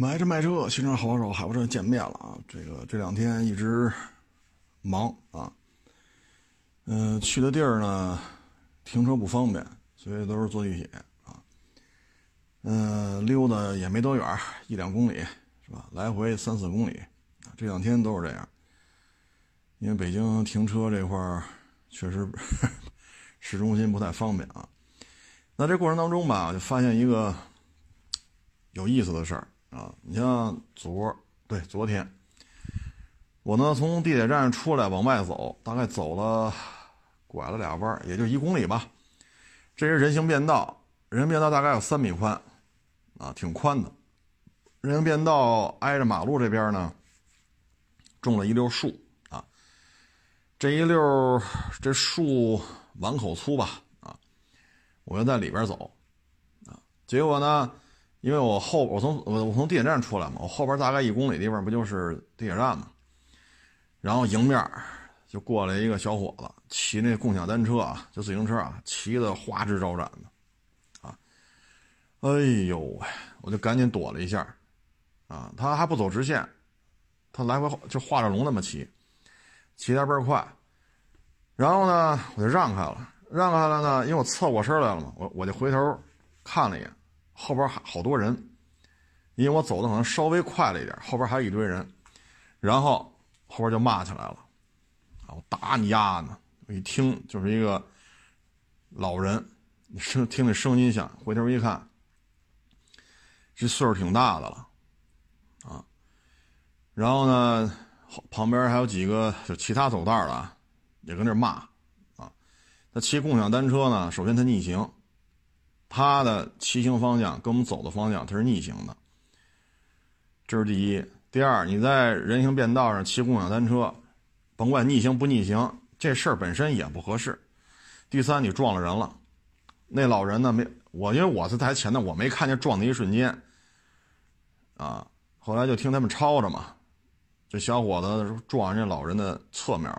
买车卖车，新车好手，海博车见面了啊！这个这两天一直忙啊，嗯，去的地儿呢，停车不方便，所以都是坐地铁啊。嗯，溜达也没多远，一两公里是吧？来回三四公里。这两天都是这样，因为北京停车这块儿确实 市中心不太方便啊。那这过程当中吧，就发现一个有意思的事儿。啊，你像昨对昨天，我呢从地铁站出来往外走，大概走了拐了俩弯也就一公里吧。这是人行便道，人行便道大概有三米宽，啊，挺宽的。人行便道挨着马路这边呢，种了一溜树啊。这一溜这树碗口粗吧，啊，我要在里边走，啊，结果呢。因为我后我从我我从地铁站出来嘛，我后边大概一公里地方不就是地铁站嘛，然后迎面就过来一个小伙子，骑那共享单车啊，就自行车啊，骑的花枝招展的，啊，哎呦喂，我就赶紧躲了一下，啊，他还不走直线，他来回就画着龙那么骑，骑的倍儿快，然后呢，我就让开了，让开了呢，因为我侧过身来了嘛，我我就回头看了一眼。后边还好多人，因为我走的可能稍微快了一点，后边还有一堆人，然后后边就骂起来了，啊，我打你丫呢！我一听就是一个老人，声听那声音响，回头一看，这岁数挺大的了，啊，然后呢，旁边还有几个就其他走道的，也跟那骂，啊，他骑共享单车呢，首先他逆行。他的骑行方向跟我们走的方向，它是逆行的。这是第一。第二，你在人行便道上骑共享单车，甭管逆行不逆行，这事儿本身也不合适。第三，你撞了人了，那老人呢没我，因为我是在前头，我没看见撞的一瞬间。啊，后来就听他们吵着嘛，这小伙子撞人家老人的侧面，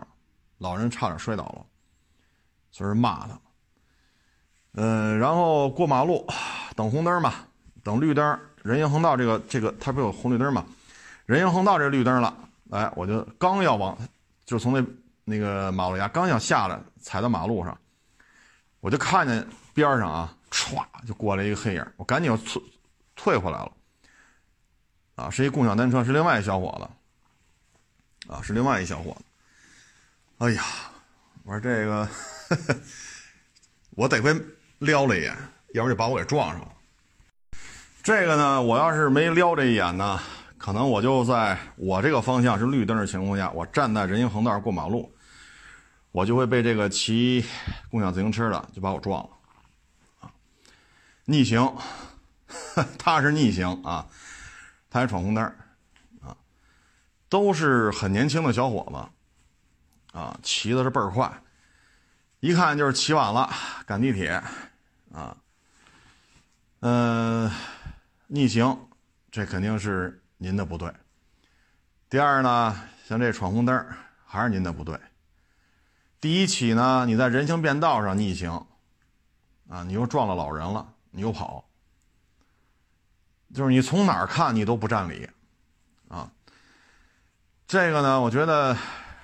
老人差点摔倒了，所以骂他。嗯，然后过马路，等红灯嘛，等绿灯，人行横道这个这个它不有红绿灯嘛？人行横道这绿灯了，哎，我就刚要往，就从那那个马路牙刚要下来，踩到马路上，我就看见边上啊，歘就过来一个黑影，我赶紧又退退回来了。啊，是一共享单车，是另外一小伙子，啊，是另外一小伙子。哎呀，我说这个，我得亏。撩了一眼，要不就把我给撞上了。这个呢，我要是没撩这一眼呢，可能我就在我这个方向是绿灯的情况下，我站在人行横道过马路，我就会被这个骑共享自行车的就把我撞了。啊，逆行，他是逆行啊，他还闯红灯啊，都是很年轻的小伙子，啊，骑的是倍儿快，一看就是骑晚了，赶地铁。啊，嗯，逆行，这肯定是您的不对。第二呢，像这闯红灯，还是您的不对。第一起呢，你在人行便道上逆行，啊，你又撞了老人了，你又跑，就是你从哪儿看你都不占理，啊，这个呢，我觉得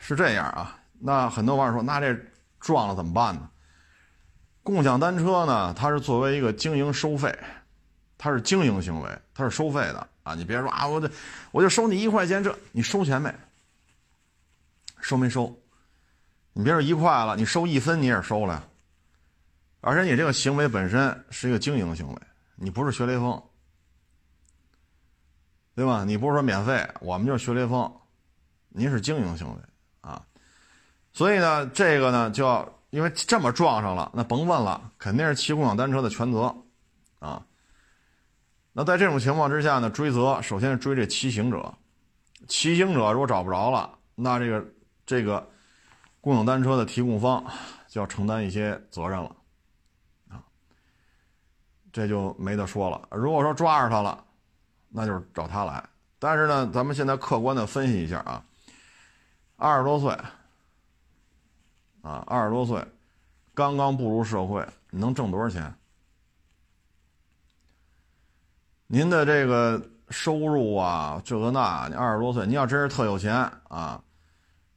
是这样啊。那很多网友说，那这撞了怎么办呢？共享单车呢，它是作为一个经营收费，它是经营行为，它是收费的啊！你别说啊，我这我就收你一块钱，这你收钱没？收没收？你别说一块了，你收一分你也收了，而且你这个行为本身是一个经营行为，你不是学雷锋，对吧？你不是说免费，我们就是学雷锋，您是经营行为啊，所以呢，这个呢就要。因为这么撞上了，那甭问了，肯定是骑共享单车的全责，啊。那在这种情况之下呢，追责首先是追这骑行者，骑行者如果找不着了，那这个这个共享单车的提供方就要承担一些责任了，啊，这就没得说了。如果说抓着他了，那就是找他来。但是呢，咱们现在客观的分析一下啊，二十多岁。啊，二十多岁，刚刚步入社会，你能挣多少钱？您的这个收入啊，这个那，你二十多岁，你要真是特有钱啊，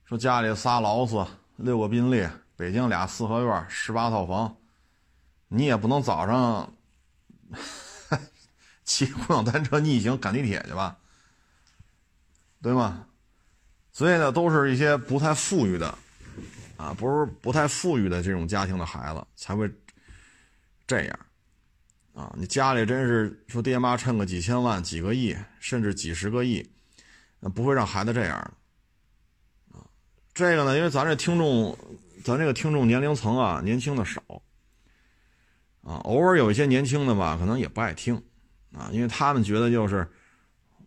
说家里仨劳斯，六个宾利，北京俩四合院，十八套房，你也不能早上 骑共享单车逆行赶地铁去吧，对吗？所以呢，都是一些不太富裕的，啊，不是不太富裕的这种家庭的孩子才会这样。啊，你家里真是说爹妈趁个几千万、几个亿，甚至几十个亿，那不会让孩子这样的。啊，这个呢，因为咱这听众，咱这个听众年龄层啊，年轻的少。啊，偶尔有一些年轻的吧，可能也不爱听，啊，因为他们觉得就是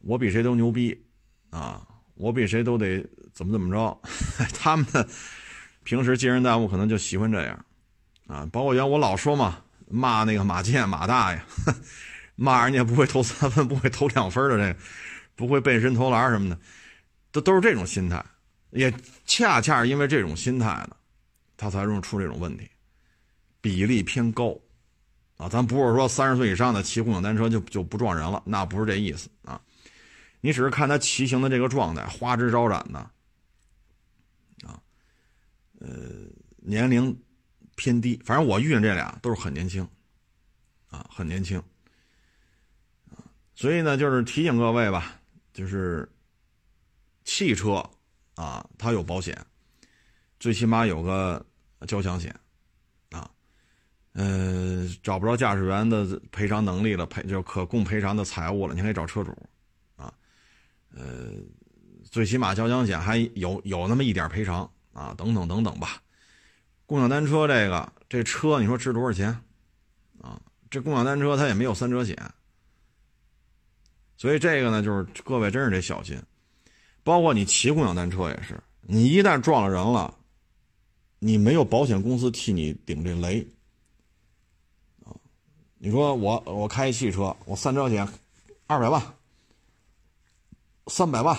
我比谁都牛逼，啊，我比谁都得怎么怎么着，他们平时接人待物可能就喜欢这样，啊，包括原我老说嘛。骂那个马健马大爷，骂人家不会投三分，不会投两分的这个，不会背身投篮什么的，都都是这种心态。也恰恰是因为这种心态呢，他才容易出这种问题，比例偏高啊。咱不是说三十岁以上的骑共享单车就就不撞人了，那不是这意思啊。你只是看他骑行的这个状态，花枝招展的，呃，年龄。偏低，反正我遇见这俩都是很年轻，啊，很年轻，所以呢，就是提醒各位吧，就是汽车啊，它有保险，最起码有个交强险，啊，呃，找不着驾驶员的赔偿能力了，赔就可供赔偿的财物了，你可以找车主，啊，呃，最起码交强险还有有那么一点赔偿啊，等等等等吧。共享单车这个这车，你说值多少钱？啊，这共享单车它也没有三者险，所以这个呢，就是各位真是得小心。包括你骑共享单车也是，你一旦撞了人了，你没有保险公司替你顶这雷。啊，你说我我开一汽车，我三者险二百万、三百万，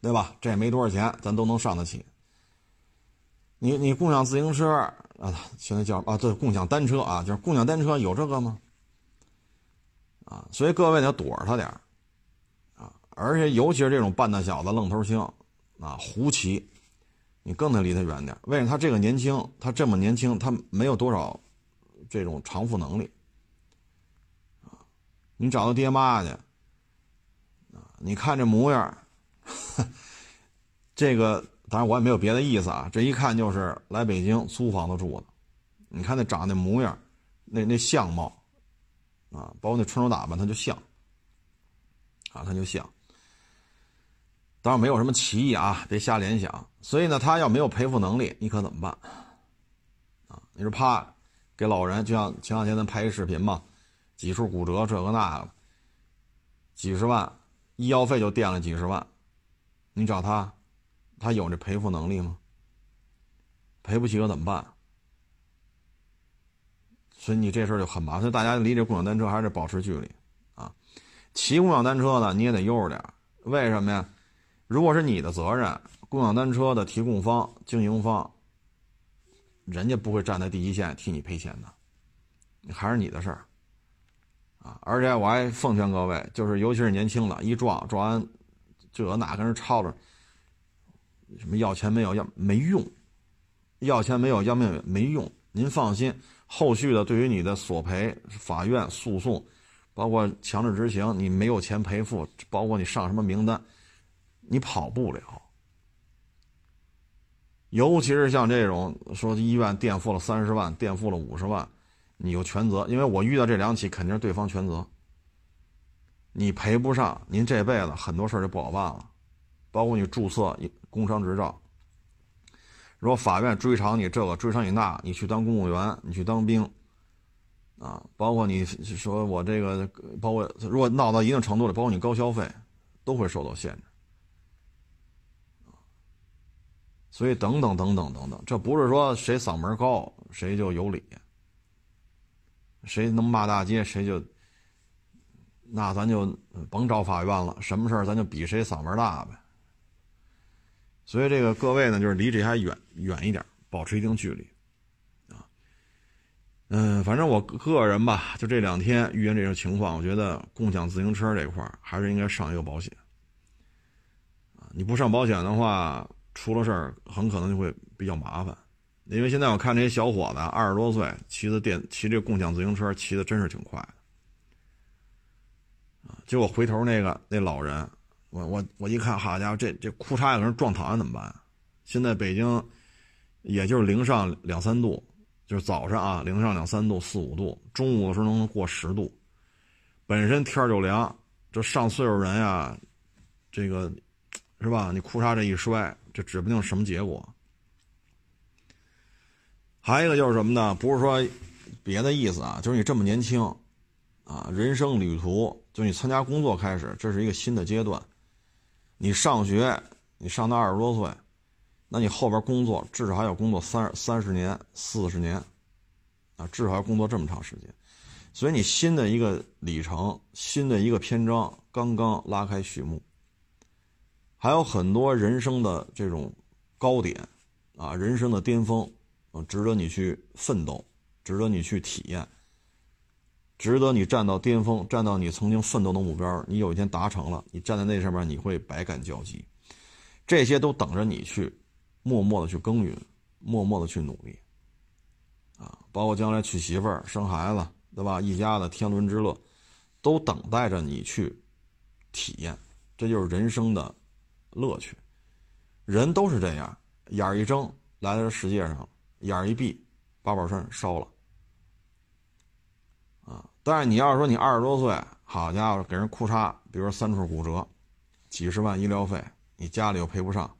对吧？这也没多少钱，咱都能上得起。你你共享自行车啊，现在叫啊，对，共享单车啊，就是共享单车有这个吗？啊，所以各位得躲着他点啊，而且尤其是这种半大小子愣头青啊，胡骑，你更得离他远点为什么？他这个年轻，他这么年轻，他没有多少这种偿付能力啊。你找他爹妈去啊，你看这模样，这个。当然我也没有别的意思啊，这一看就是来北京租房子住的。你看那长那模样，那那相貌，啊，包括那穿着打扮，他就像，啊，他就像。当然没有什么歧义啊，别瞎联想。所以呢，他要没有赔付能力，你可怎么办？啊，你说怕给老人，就像前两天咱拍一视频嘛，几处骨折这个那个，几十万，医药费就垫了几十万，你找他。他有这赔付能力吗？赔不起可怎么办？所以你这事儿就很麻烦。大家离这共享单车还是保持距离啊。骑共享单车呢，你也得悠着点。为什么呀？如果是你的责任，共享单车的提供方、经营方，人家不会站在第一线替你赔钱的，还是你的事儿啊。而且我还奉劝各位，就是尤其是年轻的，一撞撞完，这那跟人吵着？什么要钱没有要没用，要钱没有要命没用。您放心，后续的对于你的索赔、法院诉讼，包括强制执行，你没有钱赔付，包括你上什么名单，你跑不了。尤其是像这种说医院垫付了三十万，垫付了五十万，你有全责。因为我遇到这两起，肯定是对方全责。你赔不上，您这辈子很多事儿就不好办了，包括你注册。工商执照，如果法院追偿你这个，追偿你那，你去当公务员，你去当兵，啊，包括你说我这个，包括如果闹到一定程度了，包括你高消费，都会受到限制，所以等等等等等等，这不是说谁嗓门高谁就有理，谁能骂大街谁就，那咱就甭找法院了，什么事儿咱就比谁嗓门大呗。所以这个各位呢，就是离这还远远一点，保持一定距离，啊。嗯，反正我个人吧，就这两天遇见这种情况，我觉得共享自行车这块还是应该上一个保险。啊，你不上保险的话，出了事儿很可能就会比较麻烦。因为现在我看这些小伙子二十多岁骑的电骑这共享自行车，骑的真是挺快。结果回头那个那老人，我我我一看，好家伙，这这裤衩给人撞躺下怎么办？现在北京也就是零上两三度。就是早上啊，零上两三度、四五度，中午的时候能过十度。本身天就凉，这上岁数人呀，这个是吧？你裤衩这一摔，这指不定什么结果。还有一个就是什么呢？不是说别的意思啊，就是你这么年轻啊，人生旅途，就你参加工作开始，这是一个新的阶段。你上学，你上到二十多岁。那你后边工作至少还要工作三三十年、四十年，啊，至少要工作这么长时间，所以你新的一个里程、新的一个篇章刚刚拉开序幕，还有很多人生的这种高点，啊，人生的巅峰，啊，值得你去奋斗，值得你去体验，值得你站到巅峰，站到你曾经奋斗的目标，你有一天达成了，你站在那上面，你会百感交集，这些都等着你去。默默的去耕耘，默默的去努力，啊，包括将来娶媳妇儿、生孩子，对吧？一家子天伦之乐，都等待着你去体验。这就是人生的乐趣。人都是这样，眼儿一睁来到这世界上，眼儿一闭，八宝山烧了。但是你要是说你二十多岁，好家伙，给人裤衩，比如三处骨折，几十万医疗费，你家里又赔不上。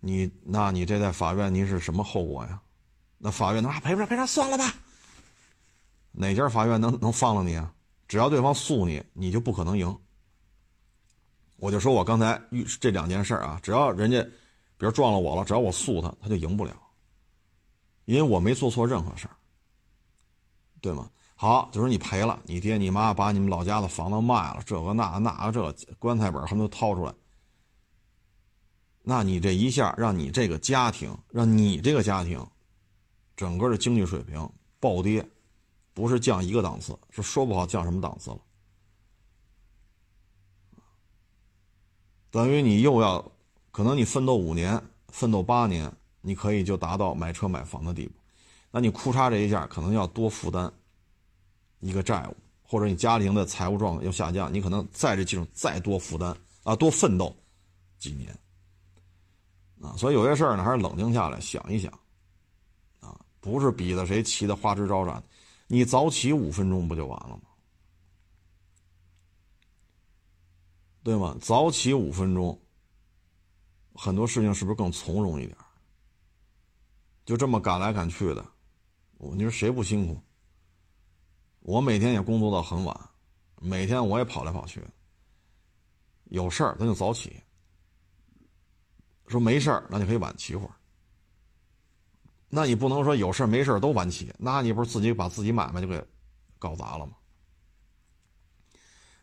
你，那你这在法院你是什么后果呀？那法院那赔不上，赔上算了吧。哪家法院能能放了你啊？只要对方诉你，你就不可能赢。我就说我刚才遇这两件事啊，只要人家，比如撞了我了，只要我诉他，他就赢不了，因为我没做错任何事儿，对吗？好，就说你赔了，你爹你妈把你们老家的房子卖了，这个那那个这棺材本他们都掏出来。那你这一下让你这个家庭，让你这个家庭，整个的经济水平暴跌，不是降一个档次，是说不好降什么档次了。等于你又要，可能你奋斗五年、奋斗八年，你可以就达到买车买房的地步，那你裤衩这一下可能要多负担一个债务，或者你家庭的财务状况要下降，你可能在这基础再多负担啊，多奋斗几年。啊，所以有些事儿呢，还是冷静下来想一想，啊，不是比的谁骑的花枝招展，你早起五分钟不就完了吗？对吗？早起五分钟，很多事情是不是更从容一点？就这么赶来赶去的，你说谁不辛苦？我每天也工作到很晚，每天我也跑来跑去，有事儿咱就早起。说没事儿，那就可以晚起会儿。那你不能说有事儿没事儿都晚起，那你不是自己把自己买卖就给搞砸了吗？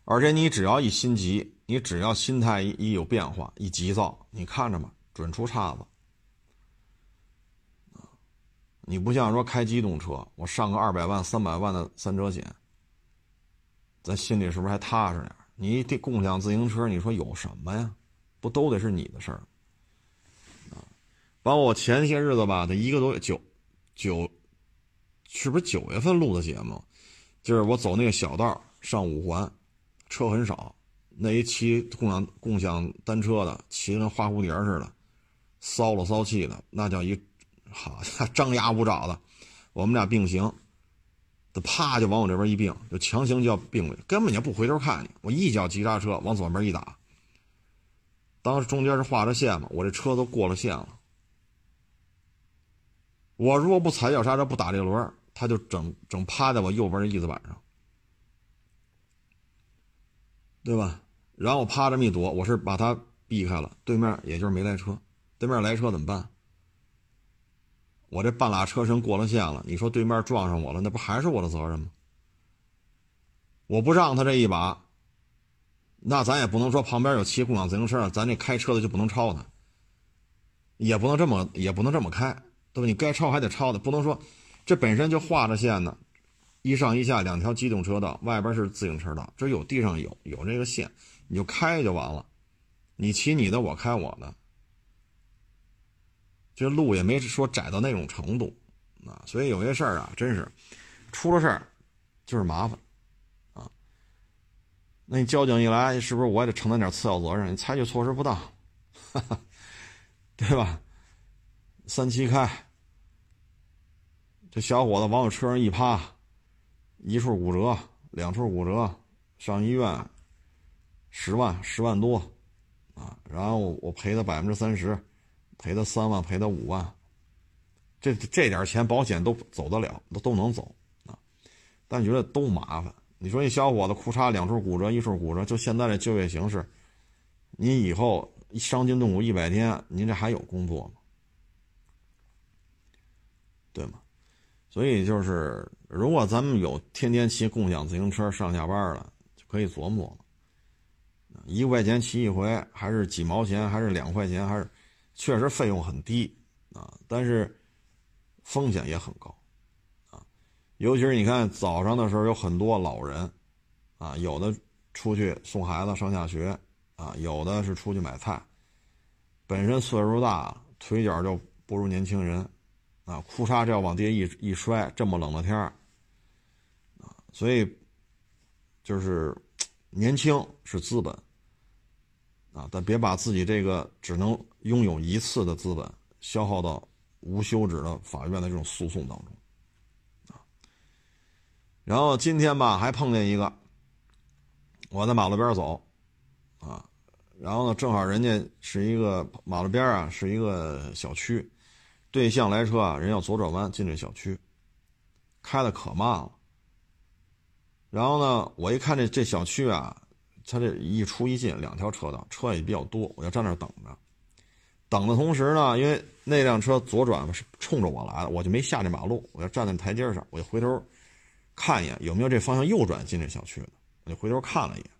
而且你只要一心急，你只要心态一一有变化，一急躁，你看着吧，准出岔子。你不像说开机动车，我上个二百万、三百万的三者险，咱心里是不是还踏实点？你这共享自行车，你说有什么呀？不都得是你的事儿？包括我前些日子吧，得一个多月九九，是不是九月份录的节目？就是我走那个小道上五环，车很少，那一骑共享共享单车的骑跟花蝴蝶似的，骚了骚气的，那叫一好张牙舞爪的。我们俩并行，他啪就往我这边一并，就强行就要并过去，根本就不回头看你。我一脚急刹车往左边一打，当时中间是画着线嘛，我这车都过了线了。我如果不踩脚刹车，不打这轮，他就整整趴在我右边的翼子板上，对吧？然后我趴这么一躲，我是把他避开了，对面也就是没来车，对面来车怎么办？我这半拉车身过了线了，你说对面撞上我了，那不还是我的责任吗？我不让他这一把，那咱也不能说旁边有骑共享自行车，咱这开车的就不能超他，也不能这么也不能这么开。对吧？你该超还得超的，不能说这本身就画着线呢，一上一下两条机动车道，外边是自行车道，这有地上有有这个线，你就开就完了，你骑你的，我开我的，这路也没说窄到那种程度啊，所以有些事儿啊，真是出了事儿就是麻烦啊。那你交警一来，是不是我也得承担点次要责任？你采取措施不当，哈 哈对吧？三七开，这小伙子往我车上一趴，一处骨折，两处骨折，上医院，十万十万多，啊，然后我赔他百分之三十，赔他三万，赔他五万，这这点钱保险都走得了，都都能走啊，但觉得都麻烦。你说一小伙子裤衩两处骨折，一处骨折，就现在这就业形势，你以后伤筋动骨一百天，您这还有工作吗？对吗？所以就是，如果咱们有天天骑共享自行车上下班了，就可以琢磨了。一块钱骑一回，还是几毛钱，还是两块钱，还是确实费用很低啊，但是风险也很高啊。尤其是你看早上的时候，有很多老人啊，有的出去送孩子上下学啊，有的是出去买菜，本身岁数大，腿脚就不如年轻人。啊，裤衩这要往地下一一摔，这么冷的天儿，啊，所以就是年轻是资本，啊，但别把自己这个只能拥有一次的资本消耗到无休止的法院的这种诉讼当中，啊，然后今天吧还碰见一个，我在马路边走，啊，然后呢正好人家是一个马路边啊是一个小区。对向来车啊，人要左转弯进这小区，开的可慢了。然后呢，我一看这这小区啊，它这一出一进两条车道，车也比较多，我就站那等着。等的同时呢，因为那辆车左转是冲着我来的，我就没下这马路，我要站在台阶上，我就回头看一眼有没有这方向右转进这小区的，我就回头看了一眼。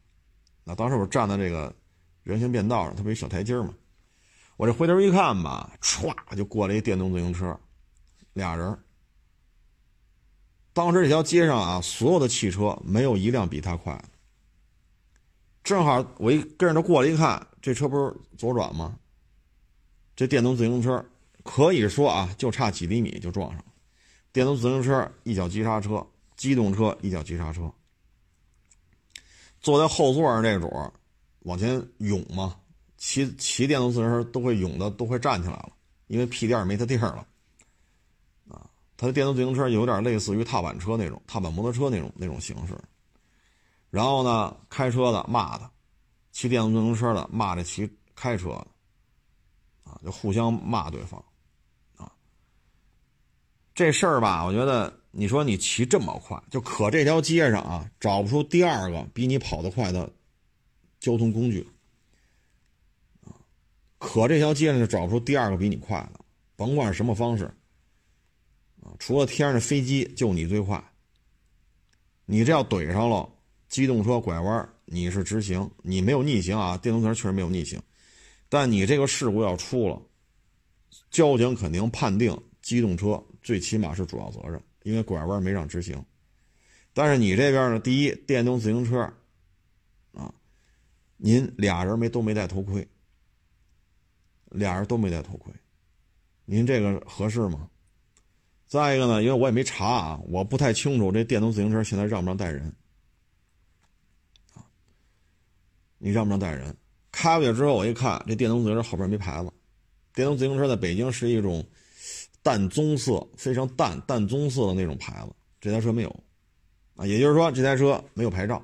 那当时我站在这个人行便道上，它不有小台阶嘛。我这回头一看吧，歘就过来一电动自行车，俩人。当时这条街上啊，所有的汽车没有一辆比他快。正好我一跟着他过来一看，这车不是左转吗？这电动自行车可以说啊，就差几厘米就撞上了。电动自行车一脚急刹车，机动车一脚急刹车。坐在后座上这主往前涌嘛。骑骑电动自行车都会涌的，都会站起来了，因为屁垫没他地儿了。啊，他的电动自行车有点类似于踏板车那种、踏板摩托车那种那种形式。然后呢，开车的骂他，骑电动自行车的骂这骑开车的，就互相骂对方。啊，这事儿吧，我觉得你说你骑这么快，就可这条街上啊，找不出第二个比你跑得快的交通工具。可这条街上就找不出第二个比你快的，甭管什么方式，啊，除了天上的飞机，就你最快。你这要怼上了，机动车拐弯，你是直行，你没有逆行啊，电动车确实没有逆行，但你这个事故要出了，交警肯定判定机动车最起码是主要责任，因为拐弯没让直行。但是你这边呢，第一，电动自行车，啊，您俩人没都没戴头盔。俩人都没戴头盔，您这个合适吗？再一个呢，因为我也没查啊，我不太清楚这电动自行车现在让不让带人啊？你让不让带人？开过去之后，我一看，这电动自行车后边没牌子。电动自行车在北京是一种淡棕色，非常淡淡棕色的那种牌子，这台车没有啊。也就是说，这台车没有牌照，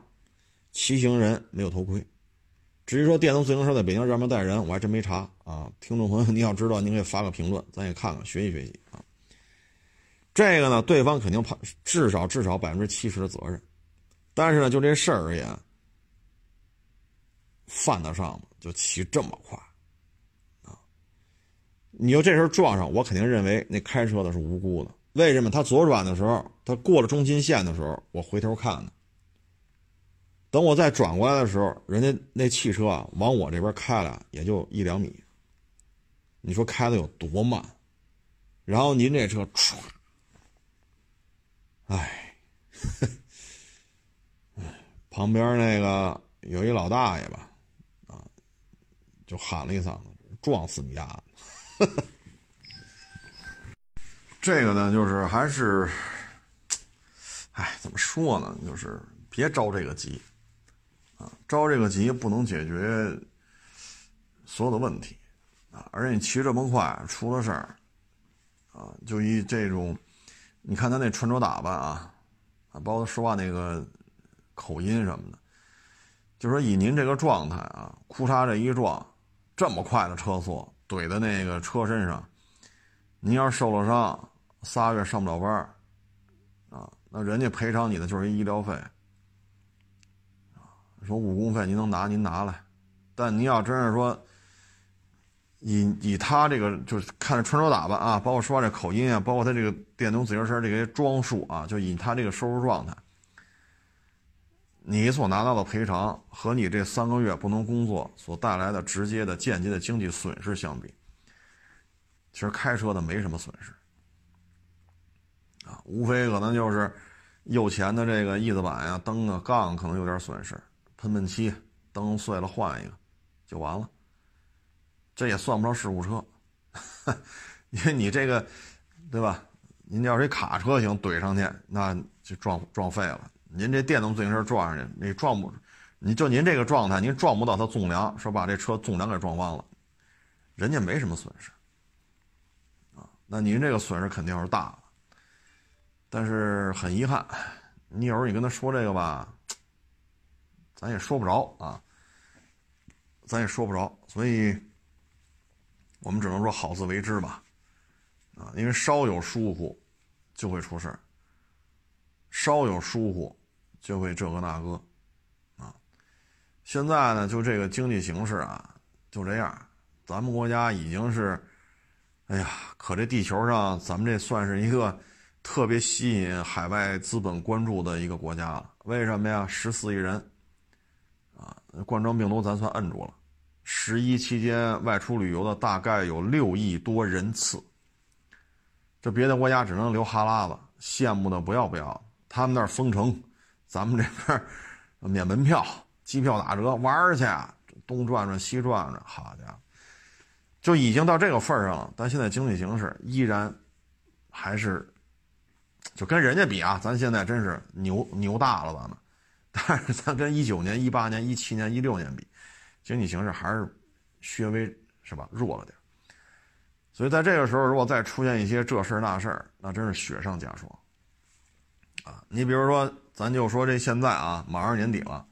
骑行人没有头盔。至于说电动自行车在北京让不让带人，我还真没查啊。听众朋友，你要知道，您可以发个评论，咱也看看，学习学习啊。这个呢，对方肯定判至少至少百分之七十的责任，但是呢，就这事儿而言，犯得上吗？就骑这么快啊？你就这时候撞上，我肯定认为那开车的是无辜的。为什么？他左转的时候，他过了中心线的时候，我回头看呢。等我再转过来的时候，人家那汽车啊往我这边开了也就一两米。你说开的有多慢？然后您这车唰，哎，旁边那个有一老大爷吧，就喊了一嗓子：“撞死你丫！”这个呢，就是还是，哎，怎么说呢？就是别着这个急，啊，着这个急不能解决所有的问题，啊，而且你骑这么快，出了事儿，啊，就以这种，你看他那穿着打扮啊，啊，包括说话那个口音什么的，就说以您这个状态啊，裤衩这一撞，这么快的车速怼在那个车身上，您要是受了伤。仨月上不了班啊，那人家赔偿你的就是一医疗费，啊，说误工费您能拿您拿来，但您要真是说，以以他这个就是看着穿着打扮啊，包括说话这口音啊，包括他这个电动自行车这些装束啊，就以他这个收入状态，你所拿到的赔偿和你这三个月不能工作所带来的直接的、间接的经济损失相比，其实开车的没什么损失。啊，无非可能就是右前的这个翼子板呀、灯啊、杠可能有点损失，喷喷漆，灯碎了换一个就完了。这也算不上事故车，因为你这个，对吧？您要是卡车型怼上去，那就撞撞废了。您这电动自行车撞上去，你撞不，你就您这个状态，您撞不到它纵梁，说把这车纵梁给撞弯了，人家没什么损失。啊，那您这个损失肯定是大了。但是很遗憾，你有时候你跟他说这个吧，咱也说不着啊，咱也说不着，所以我们只能说好自为之吧，啊，因为稍有疏忽就会出事，稍有疏忽就会这个那个，啊，现在呢就这个经济形势啊就这样，咱们国家已经是，哎呀，可这地球上咱们这算是一个。特别吸引海外资本关注的一个国家了，为什么呀？十四亿人，啊，冠状病毒咱算摁住了。十一期间外出旅游的大概有六亿多人次，这别的国家只能流哈喇子，羡慕的不要不要。他们那儿封城，咱们这边 免门票、机票打折，玩去，东转转西转转，好家伙，就已经到这个份上了。但现在经济形势依然还是。就跟人家比啊，咱现在真是牛牛大了，咱们。但是咱跟一九年、一八年、一七年、一六年比，经济形势还是略微是吧弱了点。所以在这个时候，如果再出现一些这事儿那事儿，那真是雪上加霜啊！你比如说，咱就说这现在啊，马上年底了，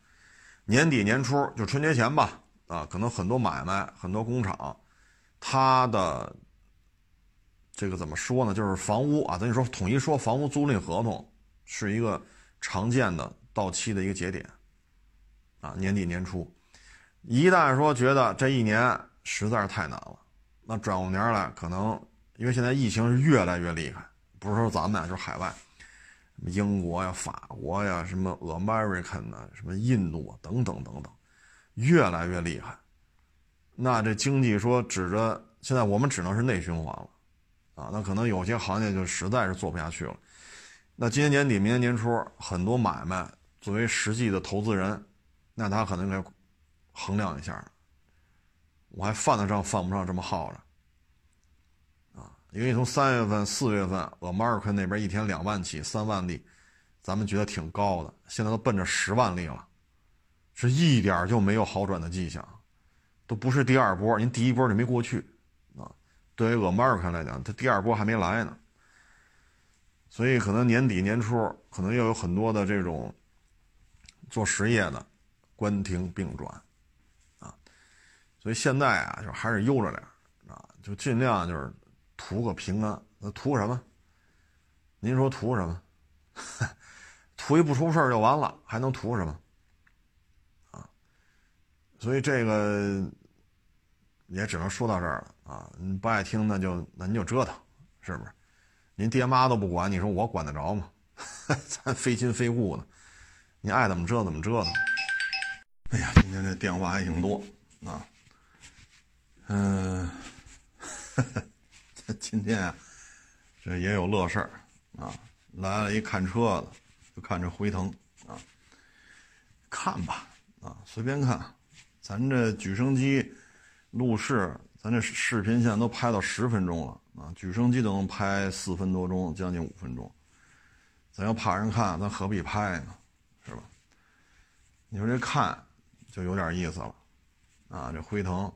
年底年初就春节前吧，啊，可能很多买卖、很多工厂，它的。这个怎么说呢？就是房屋啊，咱就说统一说，房屋租赁合同是一个常见的到期的一个节点啊，年底年初，一旦说觉得这一年实在是太难了，那转过年来可能因为现在疫情是越来越厉害，不是说咱们啊，就是海外，英国呀、法国呀、什么 American 啊、什么印度啊等等等等，越来越厉害，那这经济说指着现在我们只能是内循环了。啊，那可能有些行业就实在是做不下去了。那今年年底、明年年初，很多买卖作为实际的投资人，那他可能该衡量一下，我还犯得上犯不上这么耗着？因为从三月份、四月份，俄马尔克那边一天两万起、三万例，咱们觉得挺高的，现在都奔着十万例了，是一点就没有好转的迹象，都不是第二波，您第一波就没过去啊。对于俄马尔克来讲，它第二波还没来呢，所以可能年底年初可能又有很多的这种做实业的关停并转啊，所以现在啊，就还是悠着点啊，就尽量就是图个平安。那图什么？您说图什么？图一不出事就完了，还能图什么？啊，所以这个。也只能说到这儿了啊！不爱听，那就那您就折腾，是不是？您爹妈都不管，你说我管得着吗？咱非亲非故的，你爱怎么折腾怎么折腾。哎呀，今天这电话还挺多啊。嗯，今天啊，这也有乐事儿啊！来了一看车的，就看这辉腾啊，看吧啊，随便看。咱这举升机路试，咱这视频现在都拍到十分钟了啊，举升机都能拍四分多钟，将近五分钟。咱要怕人看，咱何必拍呢？是吧？你说这看就有点意思了啊！这辉腾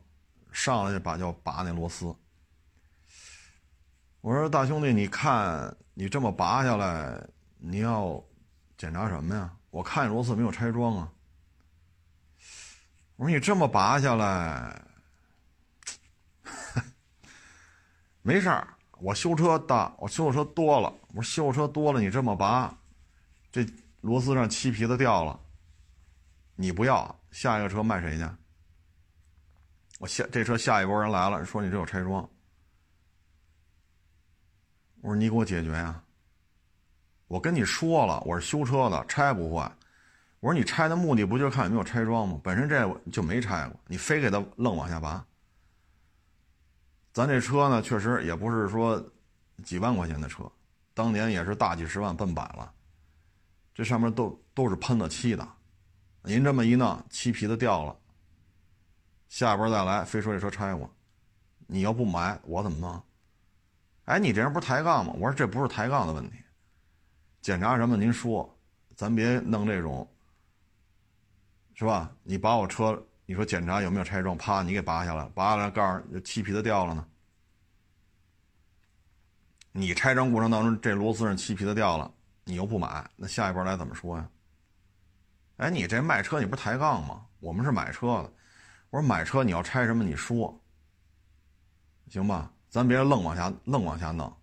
上来就把就拔那螺丝。我说大兄弟，你看你这么拔下来，你要检查什么呀？我看螺丝没有拆装啊。我说你这么拔下来，没事儿，我修车的，我修车多了。我说修车多了，你这么拔，这螺丝上漆皮子掉了，你不要，下一个车卖谁去？我下这车下一波人来了，说你这有拆装。我说你给我解决呀！我跟你说了，我是修车的，拆不坏。我说你拆的目的不就是看有没有拆装吗？本身这就没拆过，你非给他愣往下拔。咱这车呢，确实也不是说几万块钱的车，当年也是大几十万奔百了。这上面都都是喷了漆的，您这么一弄，漆皮子掉了，下边再来，非说这车拆过，你要不买，我怎么弄？哎，你这人不是抬杠吗？我说这不是抬杠的问题，检查什么您说，咱别弄这种，是吧？你把我车，你说检查有没有拆装，啪，你给拔下来，拔下来告诉漆皮子掉了呢。你拆装过程当中这螺丝上漆皮子掉了，你又不买，那下一波来怎么说呀？哎，你这卖车你不是抬杠吗？我们是买车的，我说买车你要拆什么你说，行吧？咱别愣往下愣往下弄，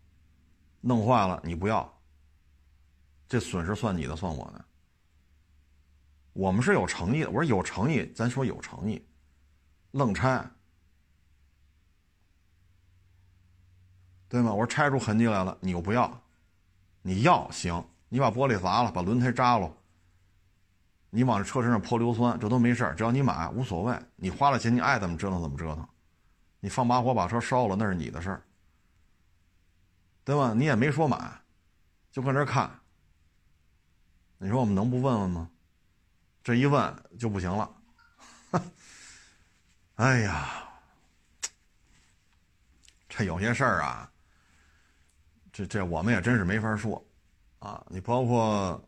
弄坏了你不要，这损失算你的算我的。我们是有诚意的，我说有诚意，咱说有诚意，愣拆，对吗？我说拆出痕迹来了，你又不要，你要行，你把玻璃砸了，把轮胎扎了，你往这车身上泼硫酸，这都没事只要你买无所谓，你花了钱，你爱怎么折腾怎么折腾。你放把火把车烧了，那是你的事儿，对吧？你也没说买，就搁那看。你说我们能不问问吗？这一问就不行了。哎呀，这有些事儿啊，这这我们也真是没法说啊。你包括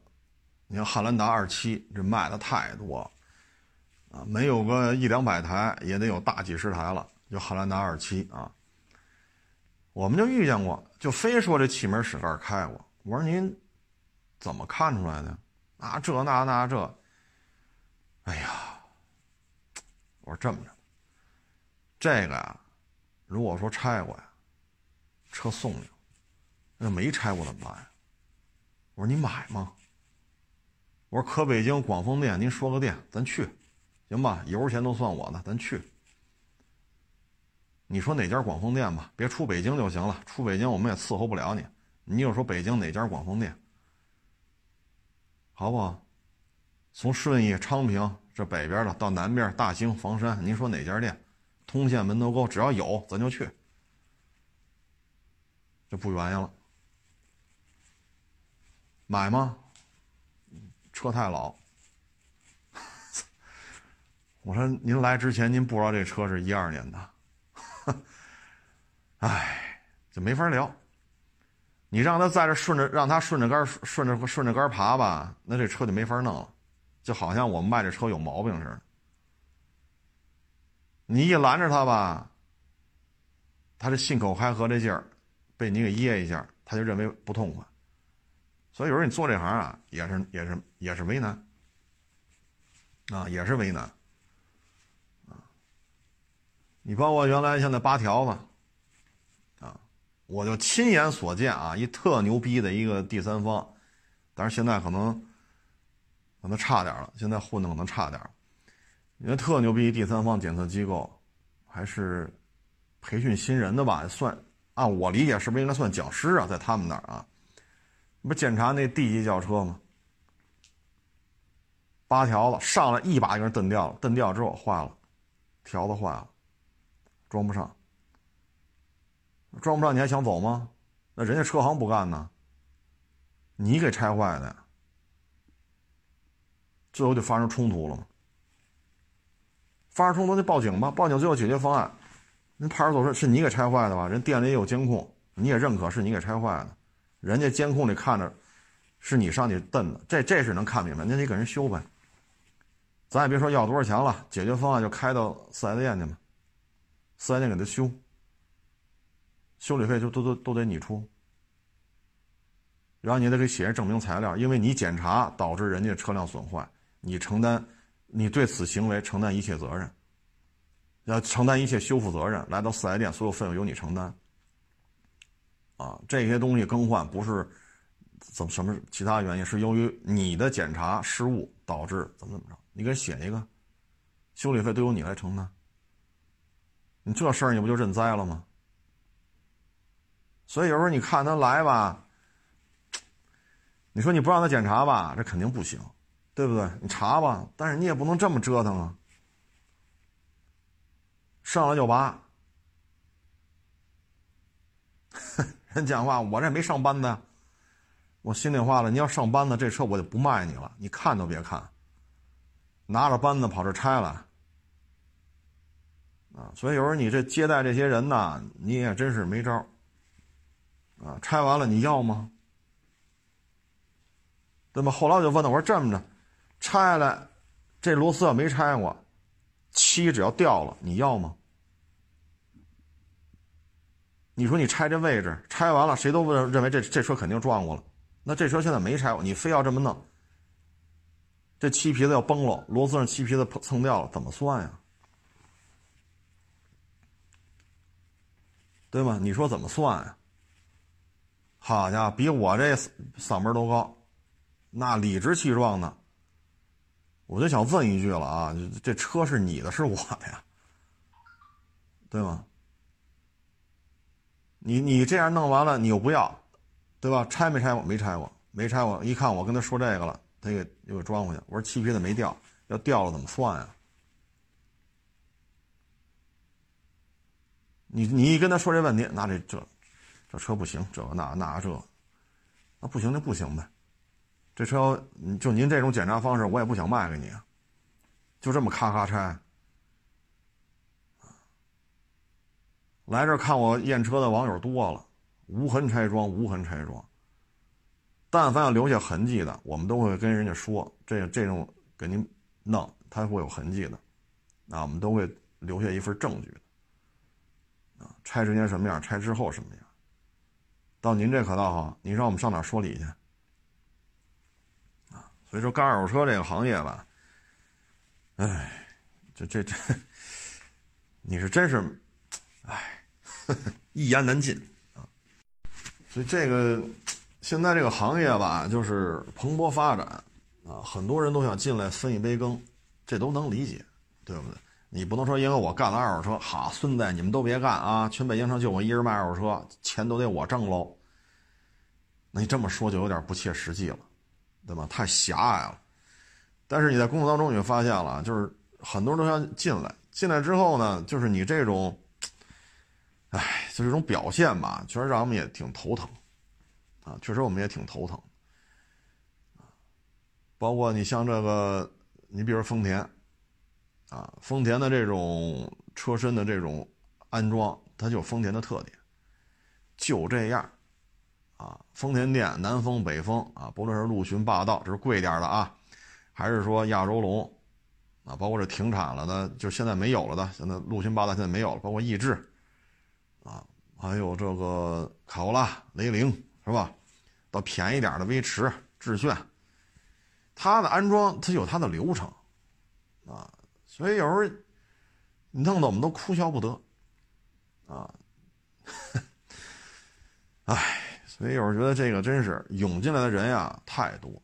你看汉兰达二七，这卖的太多啊，没有个一两百台，也得有大几十台了。就汉兰达二七啊，我们就遇见过，就非说这气门室盖开过。我说您怎么看出来的？啊，这那那这，哎呀，我说这么着，这个呀，如果说拆过呀，车送你；那没拆过怎么办呀？我说你买吗？我说可北京广丰店，您说个店，咱去，行吧？油钱都算我的，咱去。你说哪家广丰店吧，别出北京就行了。出北京我们也伺候不了你。你就说北京哪家广丰店，好不好？从顺义、昌平这北边的到南边大兴、房山，您说哪家店？通县、门头沟，只要有咱就去，就不原因了。买吗？车太老。我说您来之前您不知道这车是一二年的。唉，就没法聊。你让他在这顺着，让他顺着杆顺着顺着杆爬吧，那这车就没法弄了，就好像我们卖这车有毛病似的。你一拦着他吧，他这信口开河这劲儿，被你给噎一下，他就认为不痛快。所以有时候你做这行啊，也是也是也是为难，啊，也是为难，啊，你包括原来像那八条子。我就亲眼所见啊，一特牛逼的一个第三方，但是现在可能可能差点了，现在混的可能差点因为特牛逼第三方检测机构，还是培训新人的吧？算按我理解，是不是应该算讲师啊？在他们那儿啊，不检查那 D 级轿车吗？八条子上来一把就给人蹬掉了，蹬掉之后坏了，条子坏了，装不上。装不上你还想走吗？那人家车行不干呢，你给拆坏的，最后就发生冲突了嘛。发生冲突就报警吧，报警最后解决方案，那派出所说是你给拆坏的吧？人店里也有监控，你也认可是你给拆坏的，人家监控里看着是你上去蹬的，这这是能看明白，那你给人修呗。咱也别说要多少钱了，解决方案就开到四 S 店去嘛，四 S 店给他修，修理费就都都都得你出，然后你得给写上证明材料，因为你检查导致人家车辆损坏，你承担，你对此行为承担一切责任，要承担一切修复责任，来到四 S 店所有费用由你承担。啊，这些东西更换不是怎么什么其他原因，是由于你的检查失误导致怎么怎么着。你给写一个，修理费都由你来承担。你这事儿你不就认栽了吗？所以有时候你看他来吧，你说你不让他检查吧，这肯定不行，对不对？你查吧，但是你也不能这么折腾啊，上来就拔。人讲话，我这没上班的，我心里话了，你要上班的，这车我就不卖你了，你看都别看。拿着扳子跑这拆了，啊！所以有时候你这接待这些人呐，你也真是没招啊！拆完了你要吗？对吧？后来我就问他，我说这么着，拆下来，这螺丝要没拆过，漆只要掉了，你要吗？你说你拆这位置，拆完了谁都认认为这这车肯定撞过了，那这车现在没拆过，你非要这么弄？这漆皮子要崩了，螺丝上漆皮子蹭掉了，怎么算呀？对吗？你说怎么算呀？好家伙，比我这嗓门都高，那理直气壮的。我就想问一句了啊，这车是你的，是我的呀？对吗？你你这样弄完了，你又不要，对吧？拆没拆过？没拆过，没拆过。一看我跟他说这个了。他给又给装回去。我说漆皮子没掉，要掉了怎么算呀？你你一跟他说这问题，那这这这车不行，这那那这，那不行就不行呗。这车就您这种检查方式，我也不想卖给你，就这么咔咔拆。来这看我验车的网友多了，无痕拆装，无痕拆装。但凡要留下痕迹的，我们都会跟人家说，这这种给您弄，它会有痕迹的，啊，我们都会留下一份证据，啊，拆之前什么样，拆之后什么样。到您这可倒好，你让我们上哪说理去？啊，所以说干二手车这个行业吧，哎，这这这，你是真是，哎，一言难尽啊，所以这个。现在这个行业吧，就是蓬勃发展，啊，很多人都想进来分一杯羹，这都能理解，对不对？你不能说因为我干了二手车，好孙子，你们都别干啊！全北京城就我一人卖二手车，钱都得我挣喽。那你这么说就有点不切实际了，对吧？太狭隘了。但是你在工作当中你就发现了，就是很多人都想进来，进来之后呢，就是你这种，哎，就这种表现吧，确实让我们也挺头疼。啊，确实我们也挺头疼，包括你像这个，你比如丰田，啊，丰田的这种车身的这种安装，它就丰田的特点，就这样，啊，丰田店南风北风啊，不论是陆巡霸道，这是贵点的啊，还是说亚洲龙，啊，包括这停产了的，就现在没有了的，现在陆巡霸道现在没有了，包括逸致，啊，还有这个卡罗拉、雷凌。是吧？到便宜点的威驰、致炫，它的安装它有它的流程，啊，所以有时候弄得我们都哭笑不得，啊，哎，所以有时候觉得这个真是涌进来的人呀太多，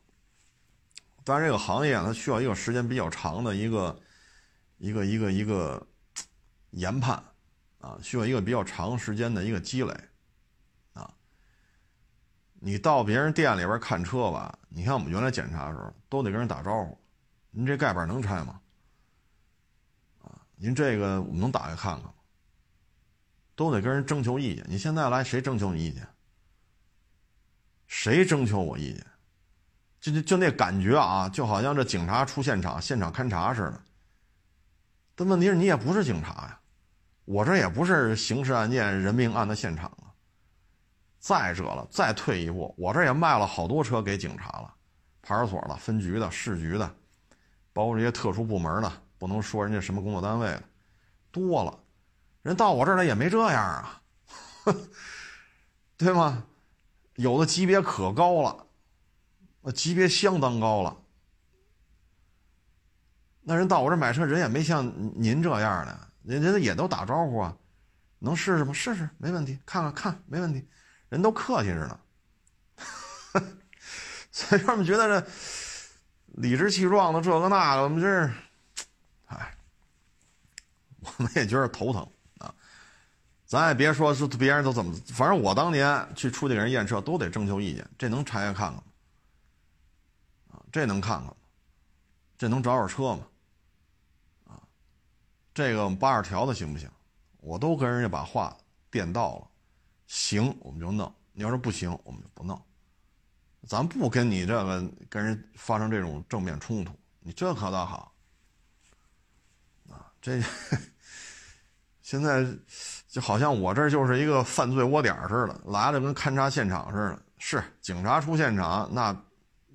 但是这个行业它需要一个时间比较长的一个一个一个一个研判，啊，需要一个比较长时间的一个积累。啊你到别人店里边看车吧，你看我们原来检查的时候，都得跟人打招呼。您这盖板能拆吗？您这个我们能打开看看吗？都得跟人征求意见。你现在来谁征求你意见？谁征求我意见？就就就那感觉啊，就好像这警察出现场，现场勘查似的。但问题是你也不是警察呀，我这也不是刑事案件、人命案的现场啊。再者了，再退一步，我这也卖了好多车给警察了，派出所的、分局的、市局的，包括这些特殊部门的，不能说人家什么工作单位了，多了。人到我这儿来也没这样啊，对吗？有的级别可高了，那级别相当高了。那人到我这买车，人也没像您这样的，人人家也都打招呼啊，能试试吗？试试，没问题，看看看，没问题。人都客气着呢，所以他们觉得这理直气壮的这个那个，我们这是，我们也觉得头疼啊。咱也别说是别人都怎么，反正我当年去出去给人验车都得征求意见，这能拆开看看吗？啊，这能看看吗？这能找找车吗？啊，这个八十条的行不行？我都跟人家把话垫到了。行，我们就弄；你要是不行，我们就不弄。咱不跟你这个跟人发生这种正面冲突，你这可倒好。啊，这现在就好像我这就是一个犯罪窝点似的，来了跟勘察现场似的。是警察出现场，那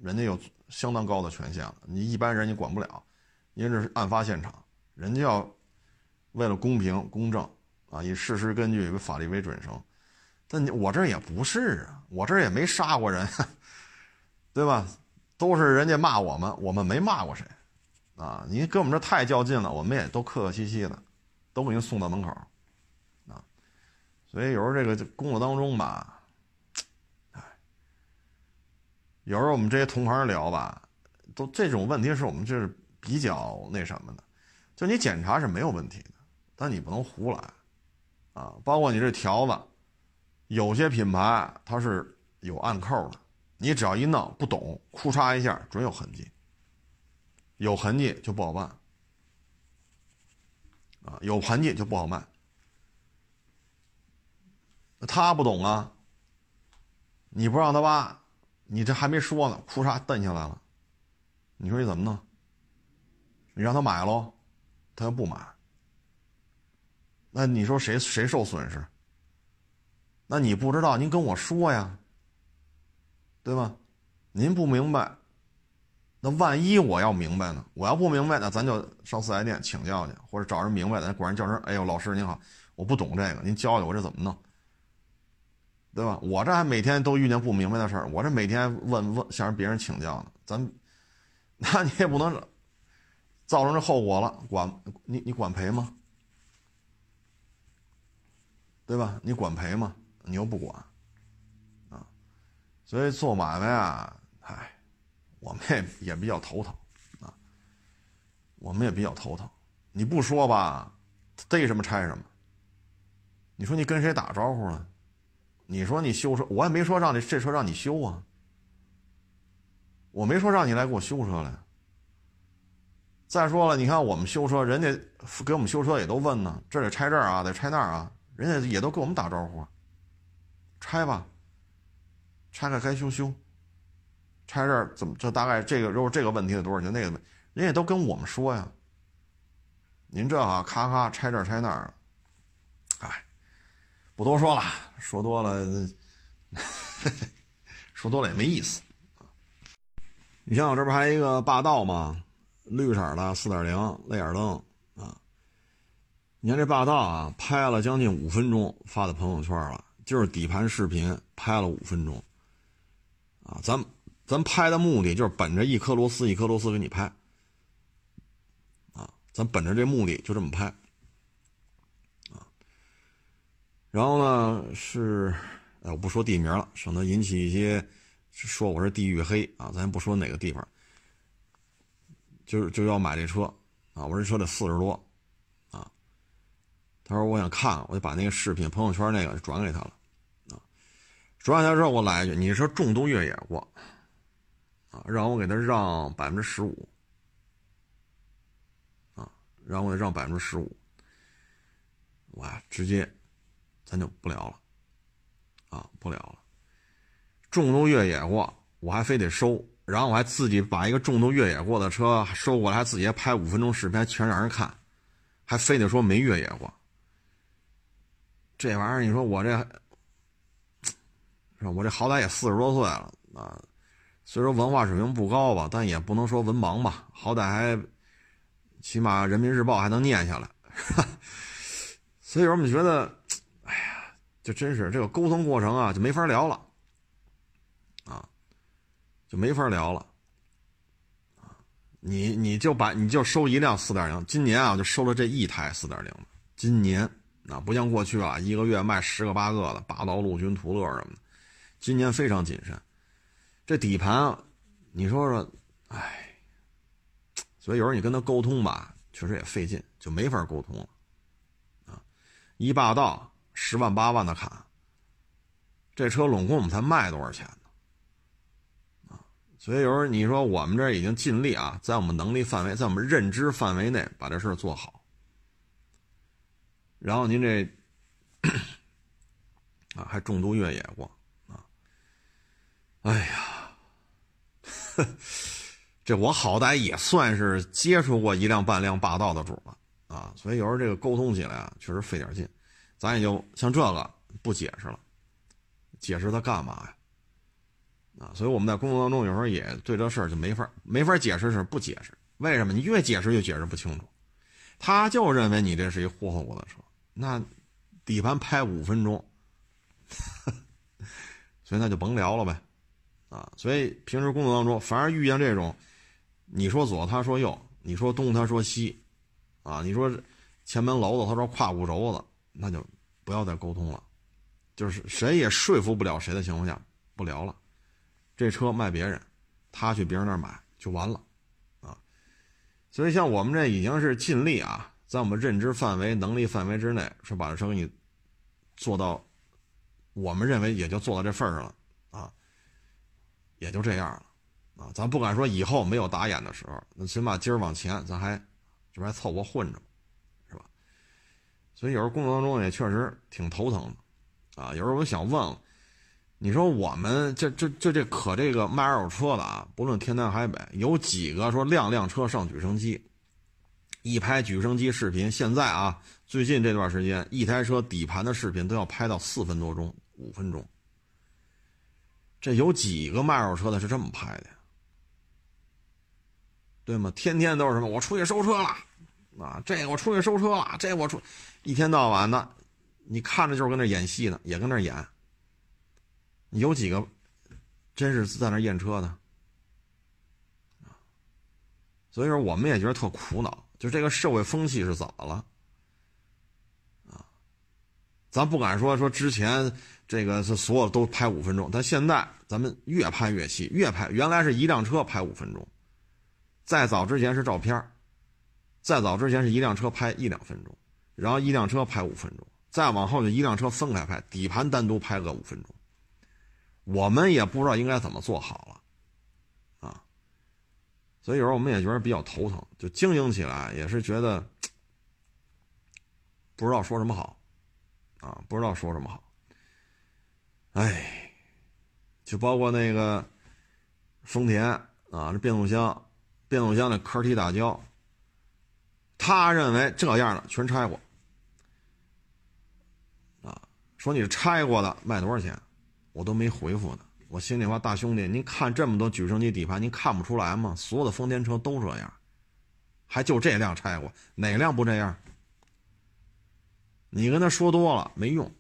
人家有相当高的权限了，你一般人你管不了，因为这是案发现场，人家要为了公平公正啊，以事实根据、以法律为准绳。但你我这也不是啊，我这也没杀过人，对吧？都是人家骂我们，我们没骂过谁，啊！你跟我们这太较劲了，我们也都客客气气的，都给您送到门口，啊！所以有时候这个工作当中吧，哎，有时候我们这些同行聊吧，都这种问题是我们这是比较那什么的，就你检查是没有问题的，但你不能胡来，啊！包括你这条子。有些品牌它是有暗扣的，你只要一弄不懂，库嚓一下准有痕迹，有痕迹就不好办，啊，有痕迹就不好卖。他不懂啊，你不让他挖，你这还没说呢，哭嚓蹬下来了，你说你怎么弄？你让他买喽，他又不买，那你说谁谁受损失？那你不知道，您跟我说呀，对吧？您不明白，那万一我要明白呢？我要不明白，那咱就上四 S 店请教去，或者找人明白的，管人叫声。哎呦，老师您好，我不懂这个，您教教我这怎么弄，对吧？我这还每天都遇见不明白的事儿，我这每天问问向别人请教呢。咱，那你也不能造成这后果了，管你你管赔吗？对吧？你管赔吗？你又不管，啊，所以做买卖啊，唉，我们也也比较头疼，啊，我们也比较头疼。你不说吧，逮什么拆什么。你说你跟谁打招呼呢？你说你修车，我也没说让你这车让你修啊，我没说让你来给我修车来。再说了，你看我们修车，人家给我们修车也都问呢，这得拆这儿啊，得拆那儿啊，人家也都给我们打招呼。拆吧，拆开该修修。拆这儿怎么？这大概这个如果这个问题得多少钱？那个人家都跟我们说呀。您这啊，咔咔拆这儿拆那儿，哎，不多说了，说多了，说多了也没意思。你像我这不还一个霸道吗？绿色的四点零泪眼灯啊。你看这霸道啊，拍了将近五分钟，发到朋友圈了。就是底盘视频拍了五分钟，啊，咱们咱拍的目的就是本着一颗螺丝一颗螺丝给你拍，啊，咱本着这目的就这么拍，啊，然后呢是，哎，我不说地名了，省得引起一些说我是地域黑啊，咱不说哪个地方，就是就要买这车，啊，我这车得四十多。啊。他说：“我想看，我就把那个视频朋友圈那个转给他了，啊，转给他之后，我来一句：你说重度越野过，啊，让我给他让百分之十五，啊，让我给他让百分之十五，我直接咱就不聊了，啊，不聊了。重度越野过，我还非得收，然后我还自己把一个重度越野过的车收过来，还自己还拍五分钟视频，全让人看，还非得说没越野过。这玩意儿，你说我这，是吧？我这好歹也四十多岁了啊，虽说文化水平不高吧，但也不能说文盲吧，好歹还起码《人民日报》还能念下来。所以，我们觉得，哎呀，就真是这个沟通过程啊，就没法聊了，啊，就没法聊了，你你就把你就收一辆四点零，今年啊就收了这一台四点零，今年。啊，不像过去啊，一个月卖十个八个的霸道、陆军、途乐什么的。今年非常谨慎，这底盘，你说说，哎，所以有时候你跟他沟通吧，确实也费劲，就没法沟通了。啊，一霸道十万八万的卡，这车拢共我们才卖多少钱呢？啊，所以有时候你说我们这已经尽力啊，在我们能力范围，在我们认知范围内把这事做好。然后您这 啊还重度越野过啊？哎呀，这我好歹也算是接触过一辆半辆霸道的主了啊，所以有时候这个沟通起来啊，确实费点劲。咱也就像这个不解释了，解释它干嘛呀？啊，所以我们在工作当中有时候也对这事儿就没法没法解释是不解释。为什么？你越解释越解释不清楚。他就认为你这是一霍霍过的车。那底盘拍五分钟，所以那就甭聊了呗，啊！所以平时工作当中，凡是遇见这种，你说左他说右，你说东他说西，啊，你说前门楼子他说胯骨轴子，那就不要再沟通了，就是谁也说服不了谁的情况下，不聊了。这车卖别人，他去别人那儿买就完了，啊！所以像我们这已经是尽力啊。在我们认知范围、能力范围之内，是把这车给你做到，我们认为也就做到这份上了，也就这样了啊。咱不敢说以后没有打眼的时候，那起码今儿往前，咱还这不还凑合混着，是吧？所以有时候工作当中也确实挺头疼的啊。有时候我想问问，你说我们这这这这可这个卖二手车的啊，不论天南海北，有几个说辆辆车上举升机？一拍举升机视频，现在啊，最近这段时间，一台车底盘的视频都要拍到四分多钟、五分钟。这有几个卖二手车的是这么拍的？对吗？天天都是什么？我出去收车了，啊，这个我出去收车了，这我出，一天到晚的，你看着就是跟那演戏呢，也跟那演。有几个真是在那验车的？所以说，我们也觉得特苦恼。就这个社会风气是怎么了？咱不敢说说之前这个是所有都拍五分钟，但现在咱们越拍越细，越拍原来是一辆车拍五分钟，再早之前是照片再早之前是一辆车拍一两分钟，然后一辆车拍五分钟，再往后就一辆车分开拍，底盘单独拍个五分钟，我们也不知道应该怎么做好了。啊所以有时候我们也觉得比较头疼，就经营起来也是觉得 不知道说什么好，啊，不知道说什么好。哎，就包括那个丰田啊，这变速箱，变速箱的壳体打胶，他认为这样的全拆过，啊，说你拆过的卖多少钱，我都没回复呢。我心里话，大兄弟，您看这么多举升机底盘，您看不出来吗？所有的丰田车都这样，还就这辆拆过，哪辆不这样？你跟他说多了没用，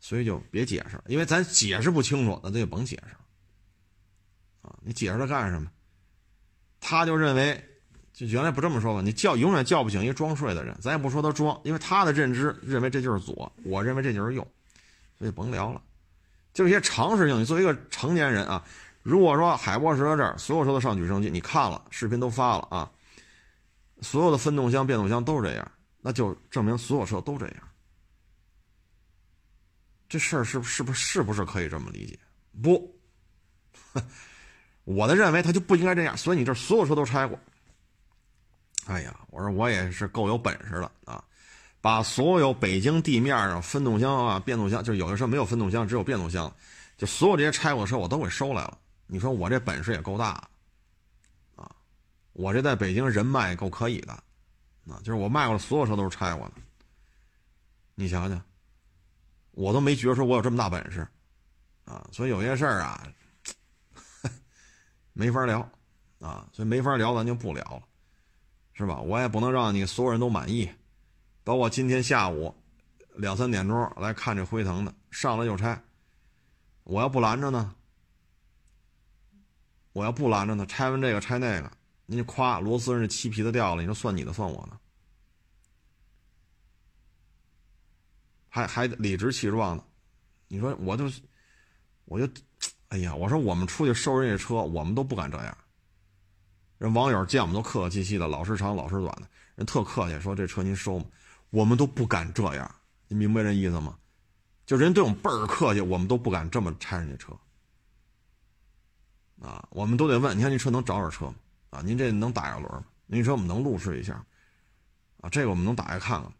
所以就别解释，因为咱解释不清楚，那咱就甭解释啊，你解释它干什么？他就认为，就原来不这么说吧，你叫永远叫不醒一装睡的人，咱也不说他装，因为他的认知认为这就是左，我认为这就是右，所以甭聊了。就是一些常识性，你作为一个成年人啊，如果说海博士这儿所有车都上举升机，你看了视频都发了啊，所有的分动箱、变速箱都是这样，那就证明所有车都这样。这事儿是不是不是不是可以这么理解？不，我的认为他就不应该这样，所以你这所有车都拆过。哎呀，我说我也是够有本事的啊。把所有北京地面上分动箱啊、变速箱，就有的车没有分动箱，只有变速箱，就所有这些拆过的车我都给收来了。你说我这本事也够大，啊，我这在北京人脉够可以的，啊，就是我卖过的所有车都是拆过的。你想想，我都没觉得说我有这么大本事，啊，所以有些事儿啊，没法聊，啊，所以没法聊，咱就不聊了，是吧？我也不能让你所有人都满意，包括今天下午两三点钟来看这辉腾的，上来就拆。我要不拦着呢？我要不拦着呢？拆完这个拆那个，您就夸螺丝人漆皮子掉了，你说算你的算我的？还还理直气壮的，你说我就我就，哎呀，我说我们出去收人家车，我们都不敢这样。人网友见我们都客客气气的，老是长老是短的，人特客气，说这车您收吗？我们都不敢这样，你明白这意思吗？就人对我们倍儿客气，我们都不敢这么拆人家车，啊，我们都得问，你看这车能找点车吗？啊，您这能打一轮吗？您说我们能路试一下，啊，这个我们能打开看看。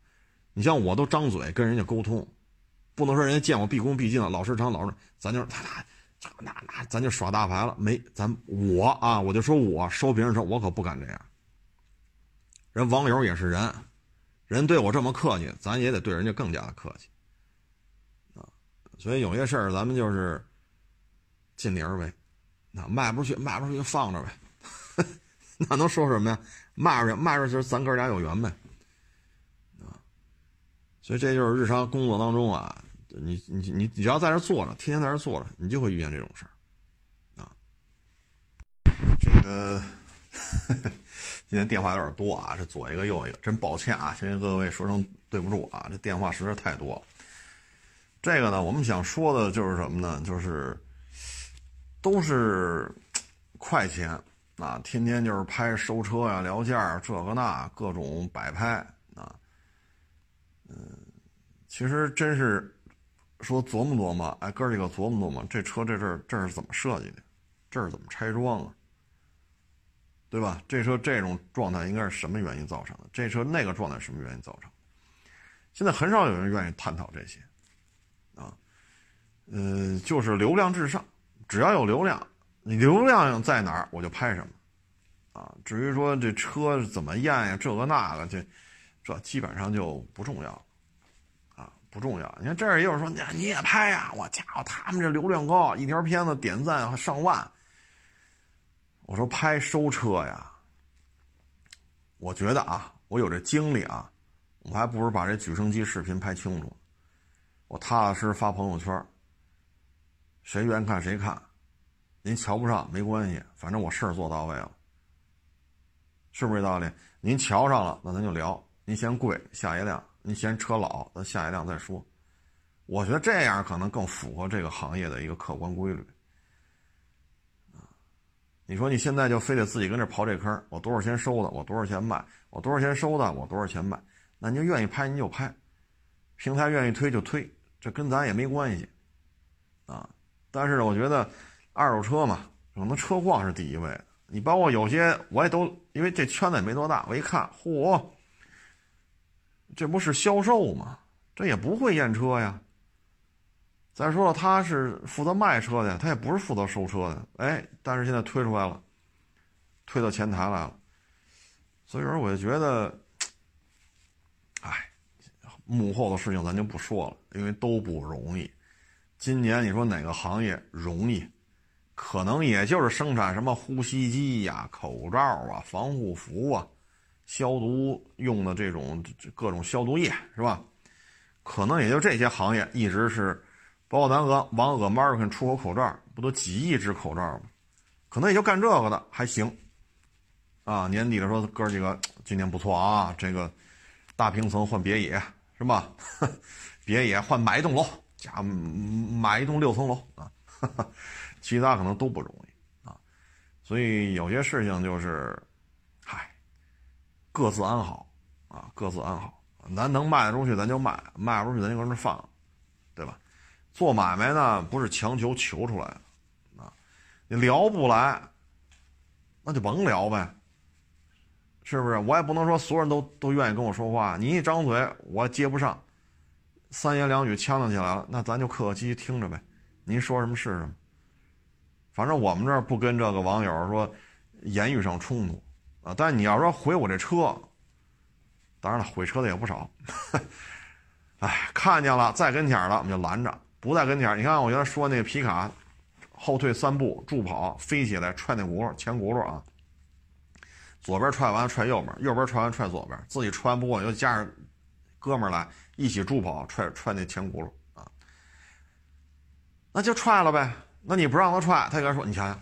你像我都张嘴跟人家沟通，不能说人家见我毕恭毕敬，老师长老师，咱就他他那那咱就耍大牌了，没咱我啊，我就说我收别人车，我可不敢这样。人网友也是人，人对我这么客气，咱也得对人家更加的客气。啊所以有些事儿咱们就是尽力而为，那卖不出去，卖不出去就放着呗，那能说什么呀？骂出去，卖出去，咱哥俩有缘呗，啊！所以这就是日常工作当中啊，你你你只要在这坐着，天天在这坐着，你就会遇见这种事儿，啊！这个 今天电话有点多啊，这左一个右一个，真抱歉啊，先跟各位说声对不住啊，这电话实在太多了。这个呢，我们想说的就是什么呢？就是都是快钱啊，天天就是拍收车呀、聊价这个那各种摆拍啊。嗯，其实真是说琢磨琢磨，哎，哥几个琢磨琢磨，这车这这这是怎么设计的？这是怎么拆装啊？对吧？这车这种状态应该是什么原因造成的？这车那个状态什么原因造成的？现在很少有人愿意探讨这些啊。嗯，就是流量至上，只要有流量，你流量在哪儿，我就拍什么，啊，至于说这车怎么验呀，这个那个，这这基本上就不重要，啊，不重要。你看这儿也有说，你也拍呀，我家伙，他们这流量高，一条片子点赞上万。我说拍收车呀，我觉得啊，我有这精力啊，我还不如把这举升机视频拍清楚，我踏踏实实发朋友圈。谁愿看谁看，您瞧不上没关系，反正我事儿做到位了，是不是这道理？您瞧上了，那咱就聊。您嫌贵，下一辆；您嫌车老，咱下一辆再说。我觉得这样可能更符合这个行业的一个客观规律。啊，你说你现在就非得自己跟这刨这坑，我多少钱收的，我多少钱卖，我多少钱收的，我多少钱卖，那您愿意拍您就拍，平台愿意推就推，这跟咱也没关系，啊。但是呢，我觉得二手车嘛，可能车况是第一位的。你包括有些我也都，因为这圈子也没多大，我一看，嚯，这不是销售吗？这也不会验车呀。再说了，他是负责卖车的，他也不是负责收车的。哎，但是现在推出来了，推到前台来了。所以说，我就觉得，哎，幕后的事情咱就不说了，因为都不容易。今年你说哪个行业容易？可能也就是生产什么呼吸机呀、口罩啊、防护服啊、消毒用的这种各种消毒液是吧？可能也就这些行业一直是，包括咱俄往俄 American 出口口罩，不都几亿只口罩吗？可能也就干这个的还行。啊，年底的时候哥几个今年不错啊，这个大平层换别野是吧？别野换买一栋楼。家买一栋六层楼啊，其他可能都不容易啊，所以有些事情就是，嗨，各自安好啊，各自安好。咱能卖得出去，咱就卖；卖不出去，咱就搁那放，对吧？做买卖呢，不是强求求出来的啊，你聊不来，那就甭聊呗，是不是？我也不能说所有人都都愿意跟我说话，你一张嘴，我接不上。三言两语呛呛起来了，那咱就客客气气听着呗，您说什么是什么。反正我们这儿不跟这个网友说言语上冲突啊，但你要说毁我这车，当然了，毁车的也不少。哎，看见了，在跟前了，我们就拦着；不在跟前，你看我原来说那个皮卡后退三步助跑，飞起来踹那轱辘前轱辘啊，左边踹完踹右边，右边踹完踹左边，自己踹不过又加上哥们儿来一起助跑踹踹那前轱辘啊，那就踹了呗。那你不让他踹，他应该说：“你想想，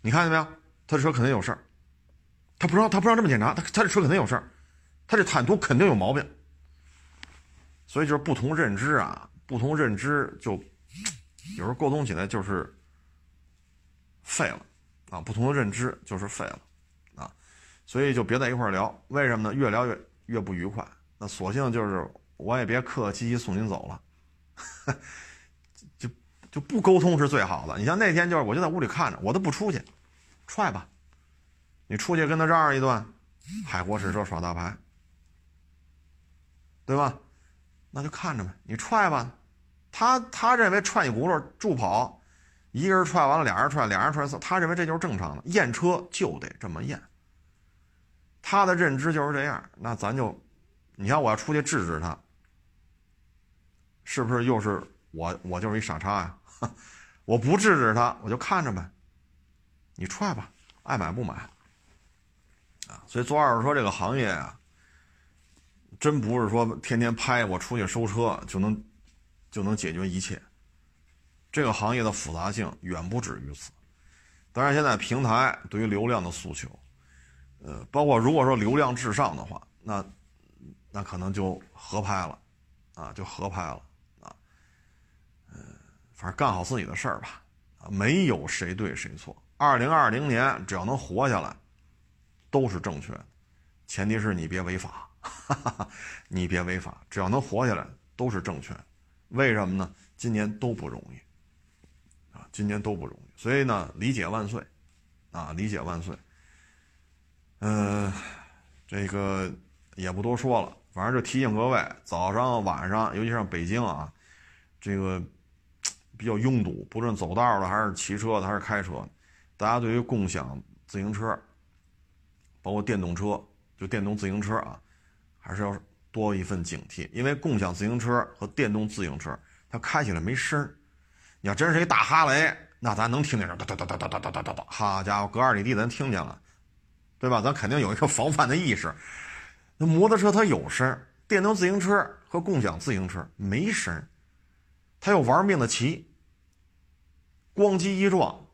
你看见没有？他这车肯定有事儿。他不让他不让这么检查，他他这车肯定有事儿，他这坦途肯定有毛病。所以就是不同认知啊，不同认知就有时候沟通起来就是废了啊，不同的认知就是废了啊，所以就别在一块聊。为什么呢？越聊越越不愉快。那索性就是我也别客客气气送您走了。”就不沟通是最好的。你像那天就是，我就在屋里看着，我都不出去，踹吧，你出去跟他嚷嚷一顿，海阔试车耍大牌，对吧？那就看着呗，你踹吧。他他认为踹一轱辘助跑，一个人踹完了，俩人踹，俩人踹四，他认为这就是正常的，验车就得这么验。他的认知就是这样，那咱就，你看我要出去制止他，是不是又是我我就是一傻叉呀？我不制止他，我就看着呗。你踹吧，爱买不买。啊，所以做二手车这个行业啊，真不是说天天拍我出去收车就能就能解决一切。这个行业的复杂性远不止于此。当然，现在平台对于流量的诉求，呃，包括如果说流量至上的话，那那可能就合拍了，啊，就合拍了。反正干好自己的事儿吧，没有谁对谁错。二零二零年只要能活下来，都是正确，前提是你别违法，哈 哈你别违法，只要能活下来都是正确。为什么呢？今年都不容易，啊，今年都不容易。所以呢，理解万岁，啊，理解万岁。嗯，这个也不多说了，反正就提醒各位，早上晚上，尤其像北京啊，这个。比较拥堵，不论走道的还是骑车的还是开车，大家对于共享自行车，包括电动车，就电动自行车啊，还是要多一份警惕。因为共享自行车和电动自行车，它开起来没声儿。你要真是一大哈雷，那咱能听见哒哒哒哒哒哒哒哒哒哒，好家伙，隔二里地咱听见了，对吧？咱肯定有一个防范的意识。那摩托车它有声，电动自行车和共享自行车没声。他又玩命的骑，咣叽一撞，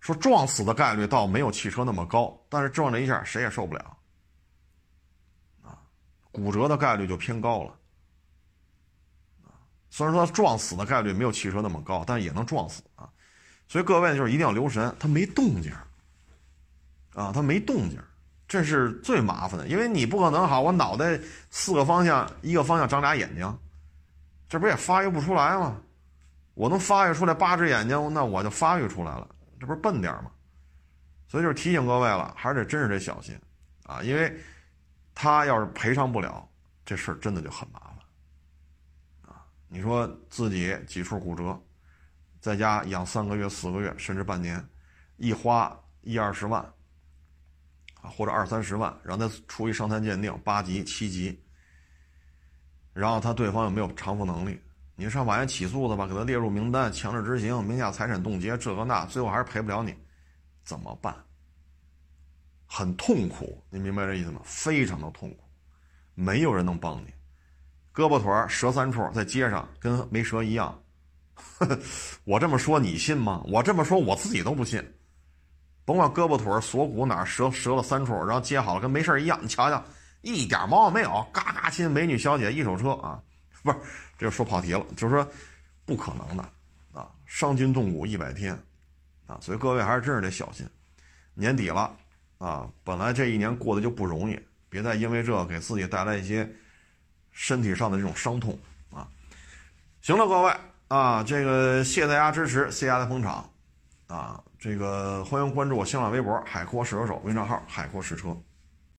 说撞死的概率倒没有汽车那么高，但是撞这一下谁也受不了，啊，骨折的概率就偏高了，虽然说撞死的概率没有汽车那么高，但也能撞死啊，所以各位就是一定要留神，它没动静，啊，它没动静，这是最麻烦的，因为你不可能好，我脑袋四个方向一个方向长俩眼睛。这不也发育不出来吗？我能发育出来八只眼睛，那我就发育出来了。这不是笨点吗？所以就是提醒各位了，还是得真是得小心啊！因为他要是赔偿不了，这事儿真的就很麻烦啊！你说自己几处骨折，在家养三个月、四个月，甚至半年，一花一二十万啊，或者二三十万，让他出一伤残鉴定，八级、七级。然后他对方又没有偿付能力，你上法院起诉他吧，给他列入名单，强制执行，名下财产冻结，这个那，最后还是赔不了你，怎么办？很痛苦，你明白这意思吗？非常的痛苦，没有人能帮你，胳膊腿儿折三处，在街上跟没折一样。我这么说你信吗？我这么说我自己都不信。甭管胳膊腿儿锁骨哪儿折折了三处，然后接好了跟没事儿一样，你瞧瞧。一点毛病没有，嘎嘎亲美女小姐一手车啊，不是，这就说跑题了，就是说不可能的啊，伤筋动骨一百天啊，所以各位还是真是得小心。年底了啊，本来这一年过得就不容易，别再因为这给自己带来一些身体上的这种伤痛啊。行了，各位啊，这个谢大家支持，谢大家捧场啊，这个欢迎关注我新浪微博“海阔试车手”微信号“海阔试车”。